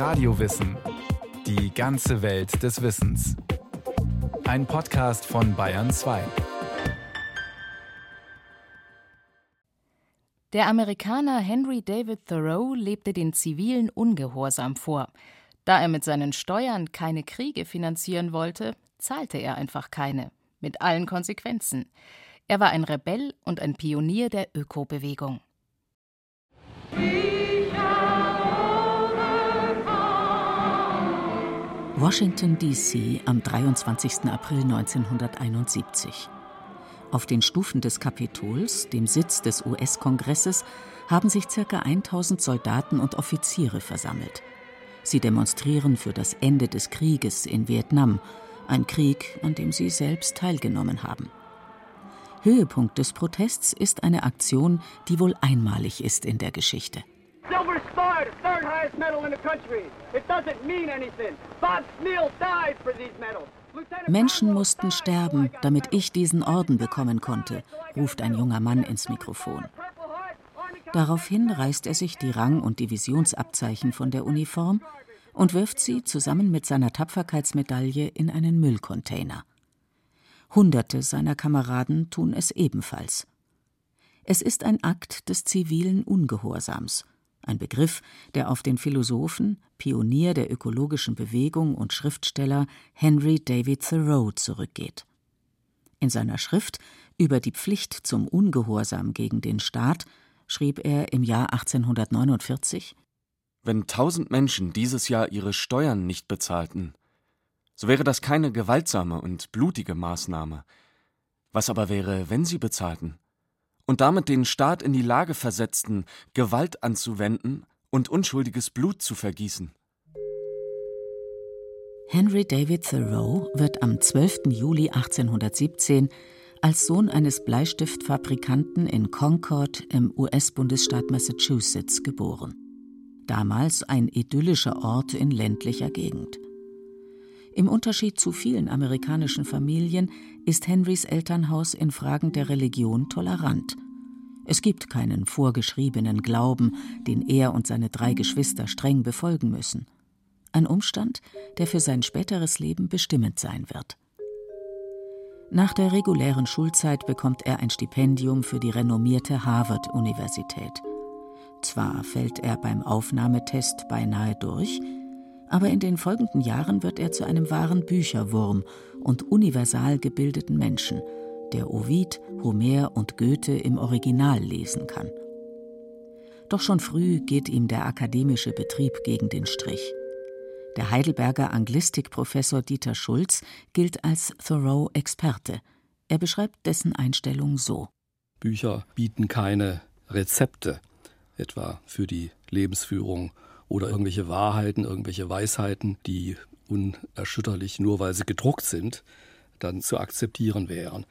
Radiowissen. Die ganze Welt des Wissens. Ein Podcast von Bayern 2. Der Amerikaner Henry David Thoreau lebte den zivilen Ungehorsam vor. Da er mit seinen Steuern keine Kriege finanzieren wollte, zahlte er einfach keine, mit allen Konsequenzen. Er war ein Rebell und ein Pionier der Ökobewegung. Washington, D.C. am 23. April 1971. Auf den Stufen des Kapitols, dem Sitz des US-Kongresses, haben sich ca. 1000 Soldaten und Offiziere versammelt. Sie demonstrieren für das Ende des Krieges in Vietnam, ein Krieg, an dem sie selbst teilgenommen haben. Höhepunkt des Protests ist eine Aktion, die wohl einmalig ist in der Geschichte. The third highest medal in the country. It doesn't mean anything. Bob Sneal died for these medals. Menschen mussten sterben, damit ich diesen Orden bekommen konnte, ruft ein junger Mann ins Mikrofon. Daraufhin reißt er sich die Rang- und Divisionsabzeichen von der Uniform und wirft sie zusammen mit seiner Tapferkeitsmedaille in einen Müllcontainer. Hunderte seiner Kameraden tun es ebenfalls. Es ist ein Akt des zivilen Ungehorsams, ein Begriff, der auf den Philosophen, Pionier der ökologischen Bewegung und Schriftsteller Henry David Thoreau zurückgeht. In seiner Schrift über die Pflicht zum Ungehorsam gegen den Staat schrieb er im Jahr 1849 Wenn tausend Menschen dieses Jahr ihre Steuern nicht bezahlten, so wäre das keine gewaltsame und blutige Maßnahme. Was aber wäre, wenn sie bezahlten? Und damit den Staat in die Lage versetzten, Gewalt anzuwenden und unschuldiges Blut zu vergießen. Henry David Thoreau wird am 12. Juli 1817 als Sohn eines Bleistiftfabrikanten in Concord im US-Bundesstaat Massachusetts geboren. Damals ein idyllischer Ort in ländlicher Gegend. Im Unterschied zu vielen amerikanischen Familien ist Henrys Elternhaus in Fragen der Religion tolerant. Es gibt keinen vorgeschriebenen Glauben, den er und seine drei Geschwister streng befolgen müssen. Ein Umstand, der für sein späteres Leben bestimmend sein wird. Nach der regulären Schulzeit bekommt er ein Stipendium für die renommierte Harvard-Universität. Zwar fällt er beim Aufnahmetest beinahe durch, aber in den folgenden Jahren wird er zu einem wahren Bücherwurm und universal gebildeten Menschen, der Ovid, Homer und Goethe im Original lesen kann. Doch schon früh geht ihm der akademische Betrieb gegen den Strich. Der Heidelberger Anglistikprofessor Dieter Schulz gilt als Thoreau-Experte. Er beschreibt dessen Einstellung so: Bücher bieten keine Rezepte, etwa für die Lebensführung oder irgendwelche Wahrheiten, irgendwelche Weisheiten, die unerschütterlich nur weil sie gedruckt sind, dann zu akzeptieren wären.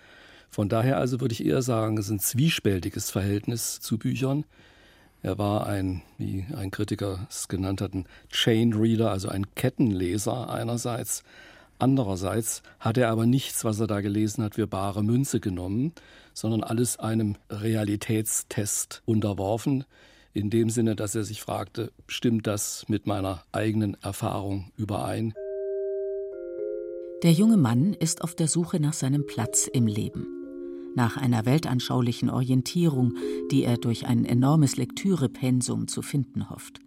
Von daher also würde ich eher sagen, es ist ein zwiespältiges Verhältnis zu Büchern. Er war ein, wie ein Kritiker es genannt hat, ein Chain Reader, also ein Kettenleser einerseits. Andererseits hat er aber nichts, was er da gelesen hat, für bare Münze genommen, sondern alles einem Realitätstest unterworfen, in dem Sinne, dass er sich fragte, stimmt das mit meiner eigenen Erfahrung überein? Der junge Mann ist auf der Suche nach seinem Platz im Leben, nach einer weltanschaulichen Orientierung, die er durch ein enormes Lektürepensum zu finden hofft.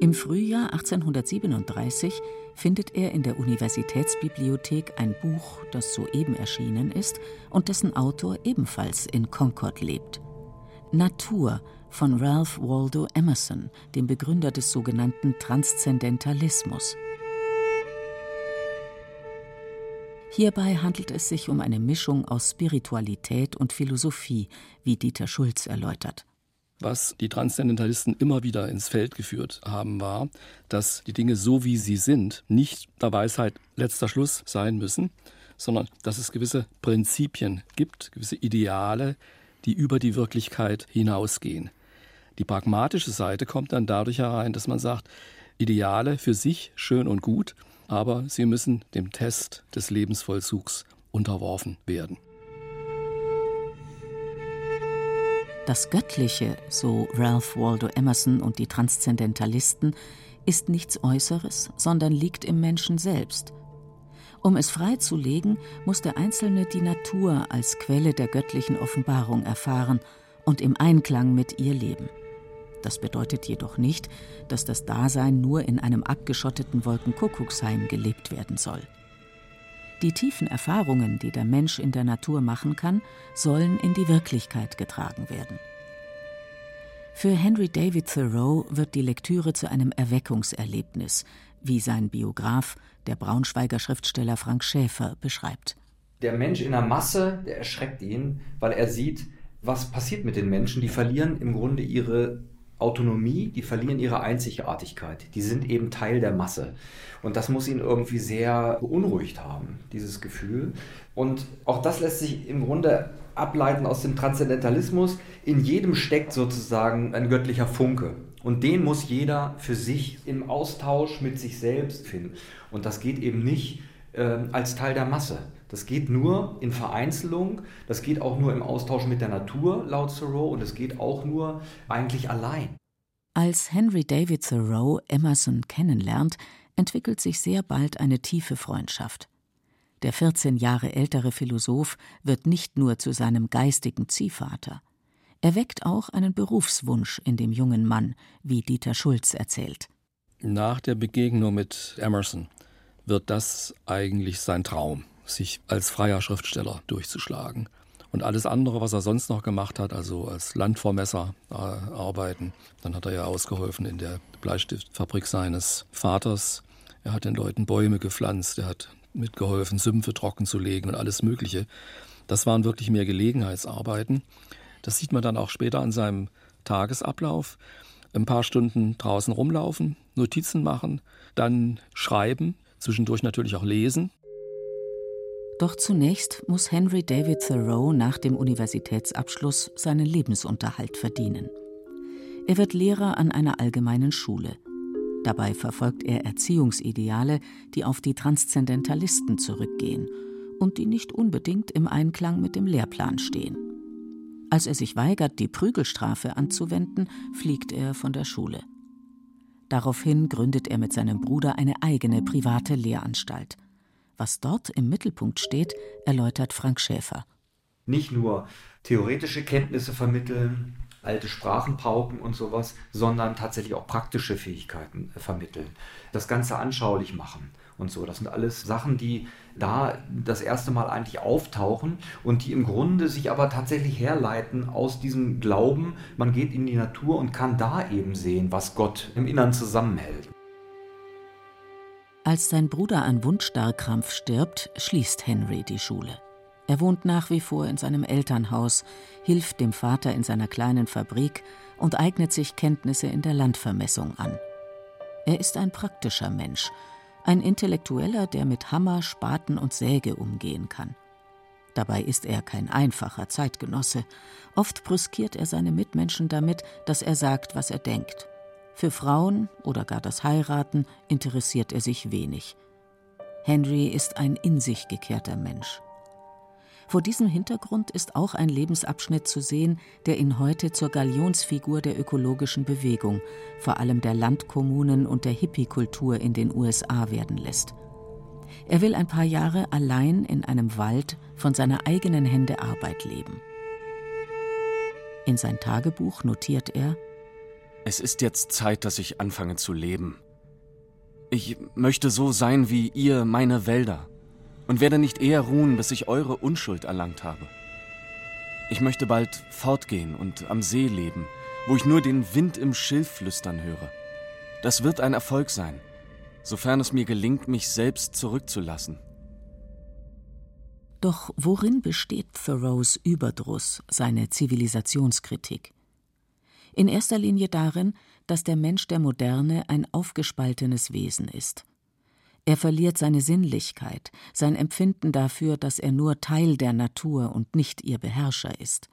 Im Frühjahr 1837 findet er in der Universitätsbibliothek ein Buch, das soeben erschienen ist und dessen Autor ebenfalls in Concord lebt. Natur von Ralph Waldo Emerson, dem Begründer des sogenannten Transzendentalismus. Hierbei handelt es sich um eine Mischung aus Spiritualität und Philosophie, wie Dieter Schulz erläutert. Was die Transzendentalisten immer wieder ins Feld geführt haben, war, dass die Dinge so wie sie sind nicht der Weisheit letzter Schluss sein müssen, sondern dass es gewisse Prinzipien gibt, gewisse Ideale, die über die Wirklichkeit hinausgehen. Die pragmatische Seite kommt dann dadurch herein, dass man sagt, Ideale für sich schön und gut, aber sie müssen dem Test des Lebensvollzugs unterworfen werden. Das Göttliche, so Ralph Waldo Emerson und die Transzendentalisten, ist nichts Äußeres, sondern liegt im Menschen selbst. Um es freizulegen, muss der Einzelne die Natur als Quelle der göttlichen Offenbarung erfahren und im Einklang mit ihr leben. Das bedeutet jedoch nicht, dass das Dasein nur in einem abgeschotteten Wolkenkuckucksheim gelebt werden soll. Die tiefen Erfahrungen, die der Mensch in der Natur machen kann, sollen in die Wirklichkeit getragen werden. Für Henry David Thoreau wird die Lektüre zu einem Erweckungserlebnis, wie sein Biograf, der Braunschweiger Schriftsteller Frank Schäfer, beschreibt. Der Mensch in der Masse, der erschreckt ihn, weil er sieht, was passiert mit den Menschen. Die verlieren im Grunde ihre Autonomie, die verlieren ihre Einzigartigkeit. Die sind eben Teil der Masse. Und das muss ihn irgendwie sehr beunruhigt haben, dieses Gefühl. Und auch das lässt sich im Grunde ableiten aus dem Transzendentalismus. In jedem steckt sozusagen ein göttlicher Funke. Und den muss jeder für sich im Austausch mit sich selbst finden. Und das geht eben nicht äh, als Teil der Masse. Das geht nur in Vereinzelung, das geht auch nur im Austausch mit der Natur, laut Thoreau, und es geht auch nur eigentlich allein. Als Henry David Thoreau Emerson kennenlernt, entwickelt sich sehr bald eine tiefe Freundschaft. Der 14 Jahre ältere Philosoph wird nicht nur zu seinem geistigen Ziehvater. Er weckt auch einen Berufswunsch in dem jungen Mann, wie Dieter Schulz erzählt. Nach der Begegnung mit Emerson wird das eigentlich sein Traum sich als freier Schriftsteller durchzuschlagen. Und alles andere, was er sonst noch gemacht hat, also als Landvormesser äh, arbeiten, dann hat er ja ausgeholfen in der Bleistiftfabrik seines Vaters. Er hat den Leuten Bäume gepflanzt, er hat mitgeholfen, Sümpfe trocken zu legen und alles Mögliche. Das waren wirklich mehr Gelegenheitsarbeiten. Das sieht man dann auch später an seinem Tagesablauf. Ein paar Stunden draußen rumlaufen, Notizen machen, dann schreiben, zwischendurch natürlich auch lesen. Doch zunächst muss Henry David Thoreau nach dem Universitätsabschluss seinen Lebensunterhalt verdienen. Er wird Lehrer an einer allgemeinen Schule. Dabei verfolgt er Erziehungsideale, die auf die Transzendentalisten zurückgehen und die nicht unbedingt im Einklang mit dem Lehrplan stehen. Als er sich weigert, die Prügelstrafe anzuwenden, fliegt er von der Schule. Daraufhin gründet er mit seinem Bruder eine eigene private Lehranstalt. Was dort im Mittelpunkt steht, erläutert Frank Schäfer. Nicht nur theoretische Kenntnisse vermitteln, alte Sprachen pauken und sowas, sondern tatsächlich auch praktische Fähigkeiten vermitteln. Das Ganze anschaulich machen und so. Das sind alles Sachen, die da das erste Mal eigentlich auftauchen und die im Grunde sich aber tatsächlich herleiten aus diesem Glauben, man geht in die Natur und kann da eben sehen, was Gott im Innern zusammenhält. Als sein Bruder an Wundstarrkrampf stirbt, schließt Henry die Schule. Er wohnt nach wie vor in seinem Elternhaus, hilft dem Vater in seiner kleinen Fabrik und eignet sich Kenntnisse in der Landvermessung an. Er ist ein praktischer Mensch, ein Intellektueller, der mit Hammer, Spaten und Säge umgehen kann. Dabei ist er kein einfacher Zeitgenosse. Oft brüskiert er seine Mitmenschen damit, dass er sagt, was er denkt. Für Frauen oder gar das Heiraten interessiert er sich wenig. Henry ist ein in sich gekehrter Mensch. Vor diesem Hintergrund ist auch ein Lebensabschnitt zu sehen, der ihn heute zur Galionsfigur der ökologischen Bewegung, vor allem der Landkommunen und der Hippie-Kultur in den USA werden lässt. Er will ein paar Jahre allein in einem Wald von seiner eigenen Hände Arbeit leben. In sein Tagebuch notiert er es ist jetzt Zeit, dass ich anfange zu leben. Ich möchte so sein wie ihr meine Wälder und werde nicht eher ruhen, bis ich eure Unschuld erlangt habe. Ich möchte bald fortgehen und am See leben, wo ich nur den Wind im Schilf flüstern höre. Das wird ein Erfolg sein, sofern es mir gelingt, mich selbst zurückzulassen. Doch worin besteht Thoreaus Überdruss, seine Zivilisationskritik? In erster Linie darin, dass der Mensch der Moderne ein aufgespaltenes Wesen ist. Er verliert seine Sinnlichkeit, sein Empfinden dafür, dass er nur Teil der Natur und nicht ihr Beherrscher ist.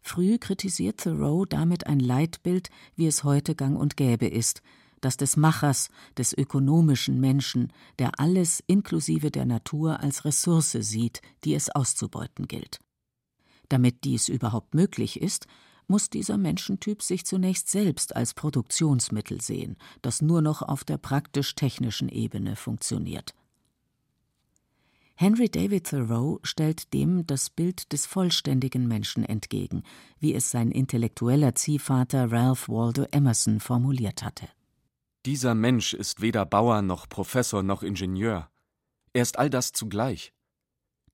Früh kritisiert Thoreau damit ein Leitbild, wie es heute gang und gäbe ist, das des Machers, des ökonomischen Menschen, der alles inklusive der Natur als Ressource sieht, die es auszubeuten gilt. Damit dies überhaupt möglich ist, muss dieser Menschentyp sich zunächst selbst als Produktionsmittel sehen, das nur noch auf der praktisch-technischen Ebene funktioniert. Henry David Thoreau stellt dem das Bild des vollständigen Menschen entgegen, wie es sein intellektueller Ziehvater Ralph Waldo Emerson formuliert hatte. Dieser Mensch ist weder Bauer noch Professor noch Ingenieur. Er ist all das zugleich.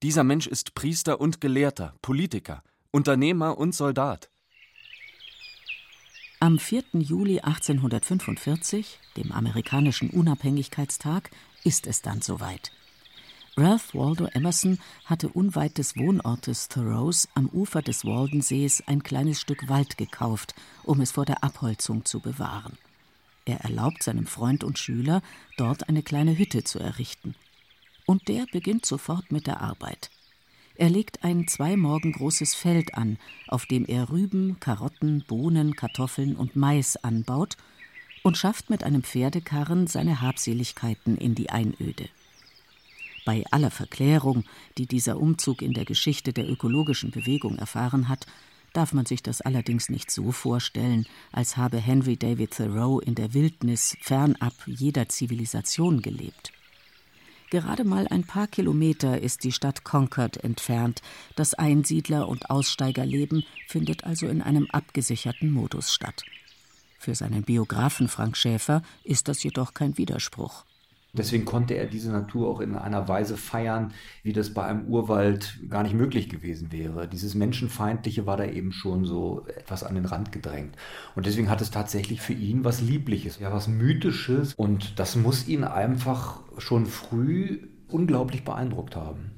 Dieser Mensch ist Priester und Gelehrter, Politiker, Unternehmer und Soldat. Am 4. Juli 1845, dem amerikanischen Unabhängigkeitstag, ist es dann soweit. Ralph Waldo Emerson hatte unweit des Wohnortes Thoreaus am Ufer des Waldensees ein kleines Stück Wald gekauft, um es vor der Abholzung zu bewahren. Er erlaubt seinem Freund und Schüler, dort eine kleine Hütte zu errichten. Und der beginnt sofort mit der Arbeit. Er legt ein zwei Morgen großes Feld an, auf dem er Rüben, Karotten, Bohnen, Kartoffeln und Mais anbaut und schafft mit einem Pferdekarren seine Habseligkeiten in die Einöde. Bei aller Verklärung, die dieser Umzug in der Geschichte der ökologischen Bewegung erfahren hat, darf man sich das allerdings nicht so vorstellen, als habe Henry David Thoreau in der Wildnis fernab jeder Zivilisation gelebt. Gerade mal ein paar Kilometer ist die Stadt Concord entfernt. Das Einsiedler- und Aussteigerleben findet also in einem abgesicherten Modus statt. Für seinen Biografen Frank Schäfer ist das jedoch kein Widerspruch. Deswegen konnte er diese Natur auch in einer Weise feiern, wie das bei einem Urwald gar nicht möglich gewesen wäre. Dieses Menschenfeindliche war da eben schon so etwas an den Rand gedrängt. Und deswegen hat es tatsächlich für ihn was Liebliches, ja, was Mythisches. Und das muss ihn einfach schon früh unglaublich beeindruckt haben.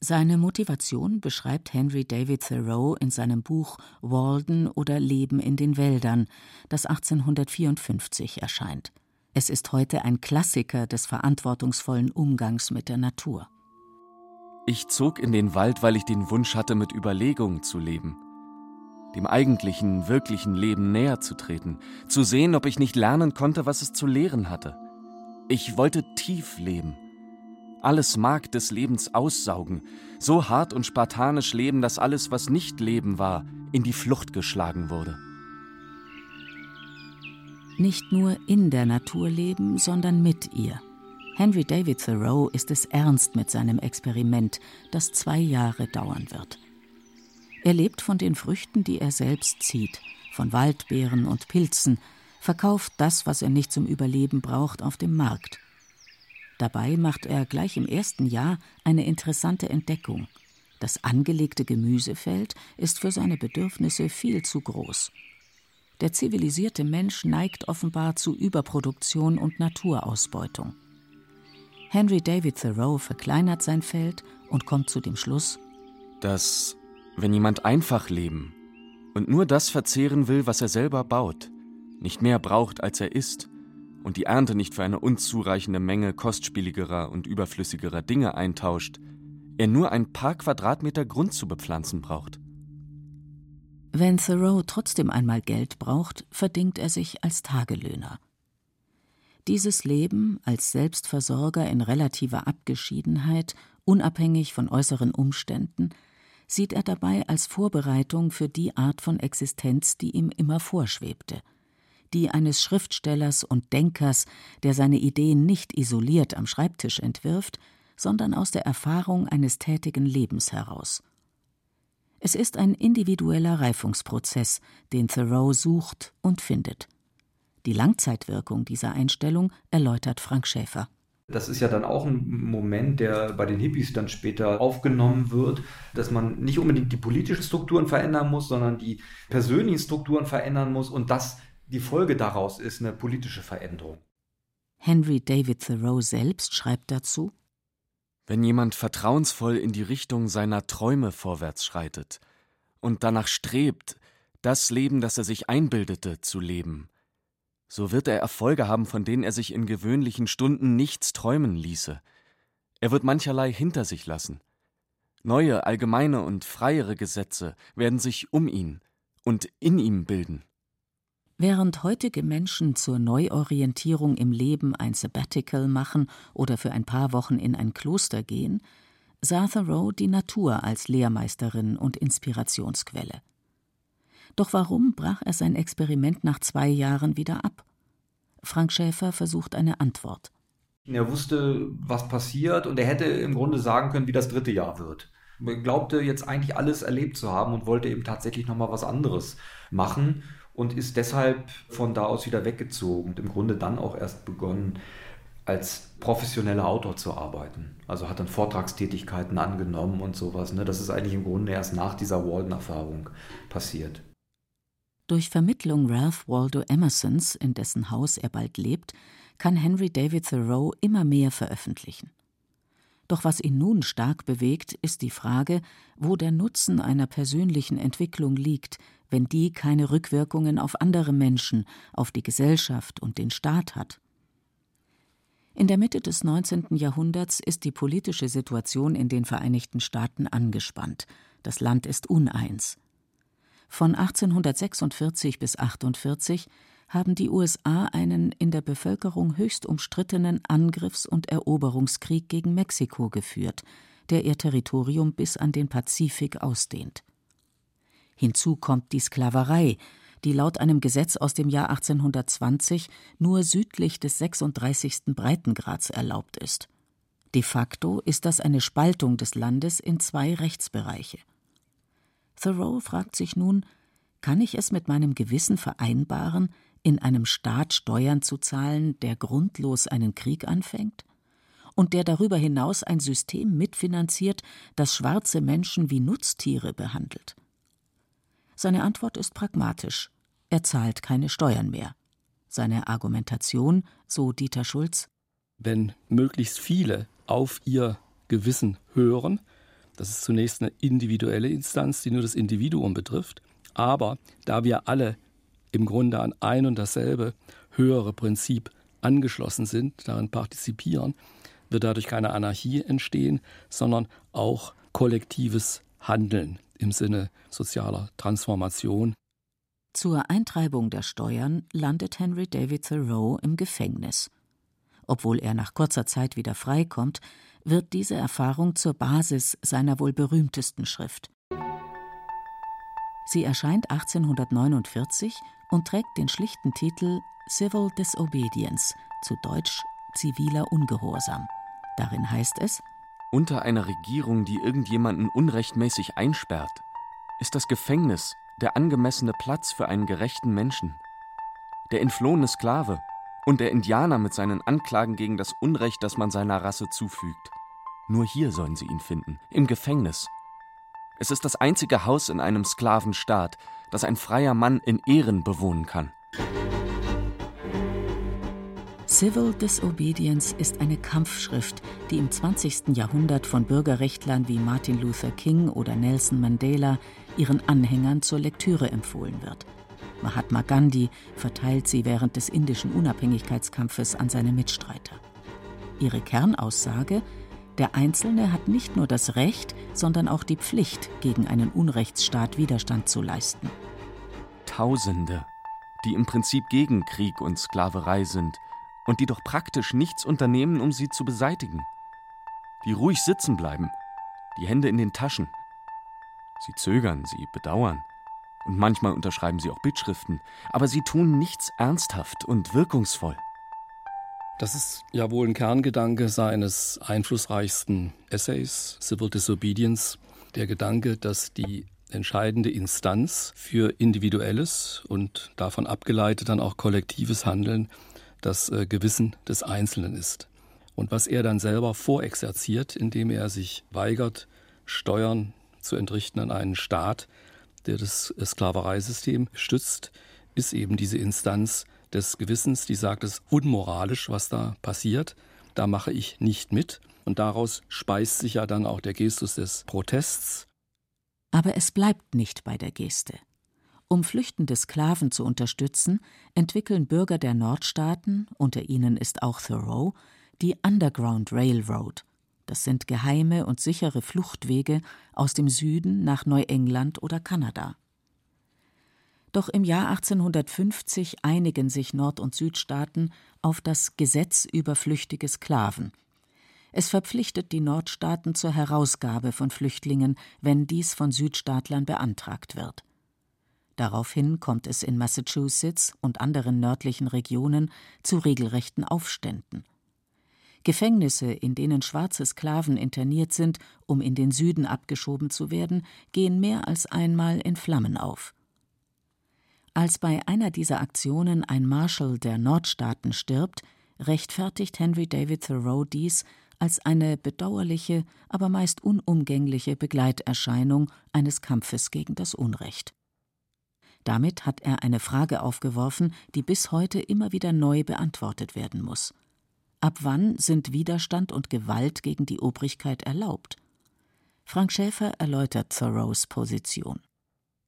Seine Motivation beschreibt Henry David Thoreau in seinem Buch Walden oder Leben in den Wäldern, das 1854 erscheint. Es ist heute ein Klassiker des verantwortungsvollen Umgangs mit der Natur. Ich zog in den Wald, weil ich den Wunsch hatte, mit Überlegung zu leben, dem eigentlichen, wirklichen Leben näher zu treten, zu sehen, ob ich nicht lernen konnte, was es zu lehren hatte. Ich wollte tief leben, alles Mark des Lebens aussaugen, so hart und spartanisch leben, dass alles, was nicht Leben war, in die Flucht geschlagen wurde nicht nur in der Natur leben, sondern mit ihr. Henry David Thoreau ist es ernst mit seinem Experiment, das zwei Jahre dauern wird. Er lebt von den Früchten, die er selbst zieht, von Waldbeeren und Pilzen, verkauft das, was er nicht zum Überleben braucht, auf dem Markt. Dabei macht er gleich im ersten Jahr eine interessante Entdeckung. Das angelegte Gemüsefeld ist für seine Bedürfnisse viel zu groß. Der zivilisierte Mensch neigt offenbar zu Überproduktion und Naturausbeutung. Henry David Thoreau verkleinert sein Feld und kommt zu dem Schluss, dass, wenn jemand einfach leben und nur das verzehren will, was er selber baut, nicht mehr braucht, als er isst, und die Ernte nicht für eine unzureichende Menge kostspieligerer und überflüssigerer Dinge eintauscht, er nur ein paar Quadratmeter Grund zu bepflanzen braucht. Wenn Thoreau trotzdem einmal Geld braucht, verdingt er sich als Tagelöhner. Dieses Leben als Selbstversorger in relativer Abgeschiedenheit, unabhängig von äußeren Umständen, sieht er dabei als Vorbereitung für die Art von Existenz, die ihm immer vorschwebte, die eines Schriftstellers und Denkers, der seine Ideen nicht isoliert am Schreibtisch entwirft, sondern aus der Erfahrung eines tätigen Lebens heraus. Es ist ein individueller Reifungsprozess, den Thoreau sucht und findet. Die Langzeitwirkung dieser Einstellung erläutert Frank Schäfer. Das ist ja dann auch ein Moment, der bei den Hippies dann später aufgenommen wird, dass man nicht unbedingt die politischen Strukturen verändern muss, sondern die persönlichen Strukturen verändern muss und dass die Folge daraus ist eine politische Veränderung. Henry David Thoreau selbst schreibt dazu wenn jemand vertrauensvoll in die Richtung seiner Träume vorwärts schreitet und danach strebt, das Leben, das er sich einbildete, zu leben, so wird er Erfolge haben, von denen er sich in gewöhnlichen Stunden nichts träumen ließe. Er wird mancherlei hinter sich lassen. Neue, allgemeine und freiere Gesetze werden sich um ihn und in ihm bilden. Während heutige Menschen zur Neuorientierung im Leben ein Sabbatical machen oder für ein paar Wochen in ein Kloster gehen, sah Thoreau die Natur als Lehrmeisterin und Inspirationsquelle. Doch warum brach er sein Experiment nach zwei Jahren wieder ab? Frank Schäfer versucht eine Antwort. Er wusste, was passiert und er hätte im Grunde sagen können, wie das dritte Jahr wird. Er glaubte jetzt eigentlich alles erlebt zu haben und wollte eben tatsächlich nochmal was anderes machen und ist deshalb von da aus wieder weggezogen und im Grunde dann auch erst begonnen, als professioneller Autor zu arbeiten. Also hat dann Vortragstätigkeiten angenommen und sowas. Ne? Das ist eigentlich im Grunde erst nach dieser Walden-Erfahrung passiert. Durch Vermittlung Ralph Waldo Emersons, in dessen Haus er bald lebt, kann Henry David Thoreau immer mehr veröffentlichen. Doch was ihn nun stark bewegt, ist die Frage, wo der Nutzen einer persönlichen Entwicklung liegt, wenn die keine Rückwirkungen auf andere Menschen, auf die Gesellschaft und den Staat hat. In der Mitte des 19. Jahrhunderts ist die politische Situation in den Vereinigten Staaten angespannt. Das Land ist uneins. Von 1846 bis 1848 haben die USA einen in der Bevölkerung höchst umstrittenen Angriffs- und Eroberungskrieg gegen Mexiko geführt, der ihr Territorium bis an den Pazifik ausdehnt. Hinzu kommt die Sklaverei, die laut einem Gesetz aus dem Jahr 1820 nur südlich des 36. Breitengrads erlaubt ist. De facto ist das eine Spaltung des Landes in zwei Rechtsbereiche. Thoreau fragt sich nun, kann ich es mit meinem Gewissen vereinbaren, in einem Staat Steuern zu zahlen, der grundlos einen Krieg anfängt? Und der darüber hinaus ein System mitfinanziert, das schwarze Menschen wie Nutztiere behandelt? Seine Antwort ist pragmatisch. Er zahlt keine Steuern mehr. Seine Argumentation, so Dieter Schulz, wenn möglichst viele auf ihr Gewissen hören, das ist zunächst eine individuelle Instanz, die nur das Individuum betrifft, aber da wir alle im Grunde an ein und dasselbe höhere Prinzip angeschlossen sind, daran partizipieren, wird dadurch keine Anarchie entstehen, sondern auch kollektives Handeln im Sinne sozialer Transformation. Zur Eintreibung der Steuern landet Henry David Thoreau im Gefängnis. Obwohl er nach kurzer Zeit wieder freikommt, wird diese Erfahrung zur Basis seiner wohl berühmtesten Schrift. Sie erscheint 1849 und trägt den schlichten Titel Civil Disobedience, zu Deutsch ziviler Ungehorsam. Darin heißt es: Unter einer Regierung, die irgendjemanden unrechtmäßig einsperrt, ist das Gefängnis der angemessene Platz für einen gerechten Menschen. Der entflohene Sklave und der Indianer mit seinen Anklagen gegen das Unrecht, das man seiner Rasse zufügt. Nur hier sollen sie ihn finden, im Gefängnis. Es ist das einzige Haus in einem Sklavenstaat, das ein freier Mann in Ehren bewohnen kann. Civil Disobedience ist eine Kampfschrift, die im 20. Jahrhundert von Bürgerrechtlern wie Martin Luther King oder Nelson Mandela ihren Anhängern zur Lektüre empfohlen wird. Mahatma Gandhi verteilt sie während des indischen Unabhängigkeitskampfes an seine Mitstreiter. Ihre Kernaussage der Einzelne hat nicht nur das Recht, sondern auch die Pflicht, gegen einen Unrechtsstaat Widerstand zu leisten. Tausende, die im Prinzip gegen Krieg und Sklaverei sind und die doch praktisch nichts unternehmen, um sie zu beseitigen. Die ruhig sitzen bleiben, die Hände in den Taschen, Sie zögern, sie bedauern. Und manchmal unterschreiben sie auch Bittschriften, aber sie tun nichts ernsthaft und wirkungsvoll. Das ist ja wohl ein Kerngedanke seines einflussreichsten Essays, Civil Disobedience, der Gedanke, dass die entscheidende Instanz für individuelles und davon abgeleitet dann auch kollektives Handeln das äh, Gewissen des Einzelnen ist. Und was er dann selber vorexerziert, indem er sich weigert, Steuern zu entrichten an einen Staat, der das Sklavereisystem stützt, ist eben diese Instanz des Gewissens, die sagt, es ist unmoralisch, was da passiert, da mache ich nicht mit. Und daraus speist sich ja dann auch der Gestus des Protests. Aber es bleibt nicht bei der Geste. Um flüchtende Sklaven zu unterstützen, entwickeln Bürger der Nordstaaten, unter ihnen ist auch Thoreau, die Underground Railroad, das sind geheime und sichere Fluchtwege aus dem Süden nach Neuengland oder Kanada. Doch im Jahr 1850 einigen sich Nord- und Südstaaten auf das Gesetz über flüchtige Sklaven. Es verpflichtet die Nordstaaten zur Herausgabe von Flüchtlingen, wenn dies von Südstaatlern beantragt wird. Daraufhin kommt es in Massachusetts und anderen nördlichen Regionen zu regelrechten Aufständen. Gefängnisse, in denen schwarze Sklaven interniert sind, um in den Süden abgeschoben zu werden, gehen mehr als einmal in Flammen auf. Als bei einer dieser Aktionen ein Marshal der Nordstaaten stirbt, rechtfertigt Henry David Thoreau dies als eine bedauerliche, aber meist unumgängliche Begleiterscheinung eines Kampfes gegen das Unrecht. Damit hat er eine Frage aufgeworfen, die bis heute immer wieder neu beantwortet werden muss. Ab wann sind Widerstand und Gewalt gegen die Obrigkeit erlaubt? Frank Schäfer erläutert Thoreaus Position.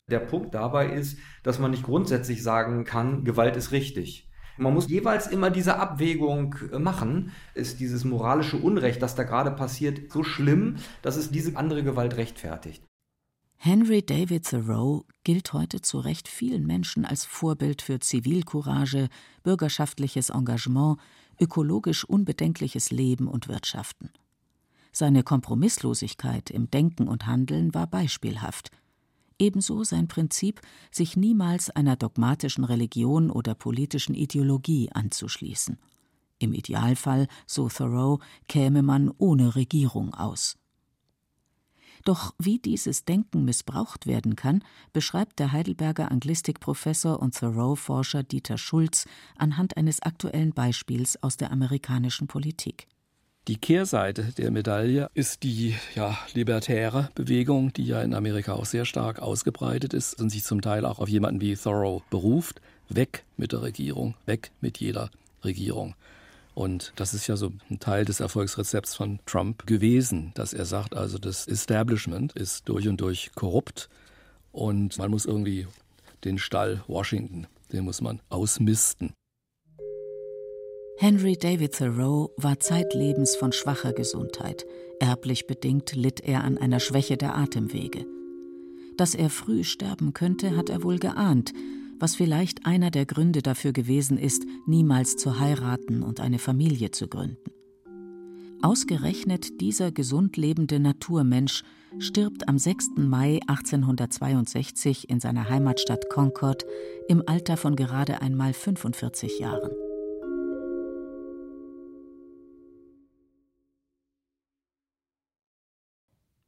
Der Punkt dabei ist, dass man nicht grundsätzlich sagen kann, Gewalt ist richtig. Man muss jeweils immer diese Abwägung äh, machen. Ist dieses moralische Unrecht, das da gerade passiert, so schlimm, dass es diese andere Gewalt rechtfertigt? Henry David Thoreau gilt heute zu Recht vielen Menschen als Vorbild für Zivilcourage, bürgerschaftliches Engagement, ökologisch unbedenkliches Leben und Wirtschaften. Seine Kompromisslosigkeit im Denken und Handeln war beispielhaft. Ebenso sein Prinzip, sich niemals einer dogmatischen Religion oder politischen Ideologie anzuschließen. Im Idealfall, so Thoreau, käme man ohne Regierung aus. Doch wie dieses Denken missbraucht werden kann, beschreibt der Heidelberger Anglistikprofessor und Thoreau-Forscher Dieter Schulz anhand eines aktuellen Beispiels aus der amerikanischen Politik. Die Kehrseite der Medaille ist die ja, libertäre Bewegung, die ja in Amerika auch sehr stark ausgebreitet ist und sich zum Teil auch auf jemanden wie Thoreau beruft. Weg mit der Regierung, weg mit jeder Regierung. Und das ist ja so ein Teil des Erfolgsrezepts von Trump gewesen, dass er sagt, also das Establishment ist durch und durch korrupt und man muss irgendwie den Stall Washington, den muss man ausmisten. Henry David Thoreau war zeitlebens von schwacher Gesundheit. Erblich bedingt litt er an einer Schwäche der Atemwege. Dass er früh sterben könnte, hat er wohl geahnt, was vielleicht einer der Gründe dafür gewesen ist, niemals zu heiraten und eine Familie zu gründen. Ausgerechnet dieser gesund lebende Naturmensch stirbt am 6. Mai 1862 in seiner Heimatstadt Concord im Alter von gerade einmal 45 Jahren.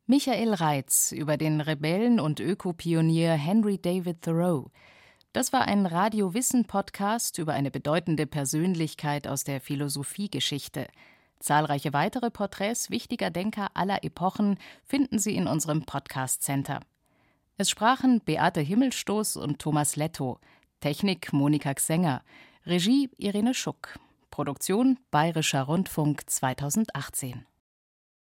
Michael Reitz über den Rebellen und Ökopionier Henry David Thoreau, das war ein Radio Wissen Podcast über eine bedeutende Persönlichkeit aus der Philosophiegeschichte. Zahlreiche weitere Porträts wichtiger Denker aller Epochen finden Sie in unserem Podcast Center. Es sprachen Beate Himmelstoß und Thomas Letto, Technik Monika Xenger, Regie Irene Schuck, Produktion Bayerischer Rundfunk 2018.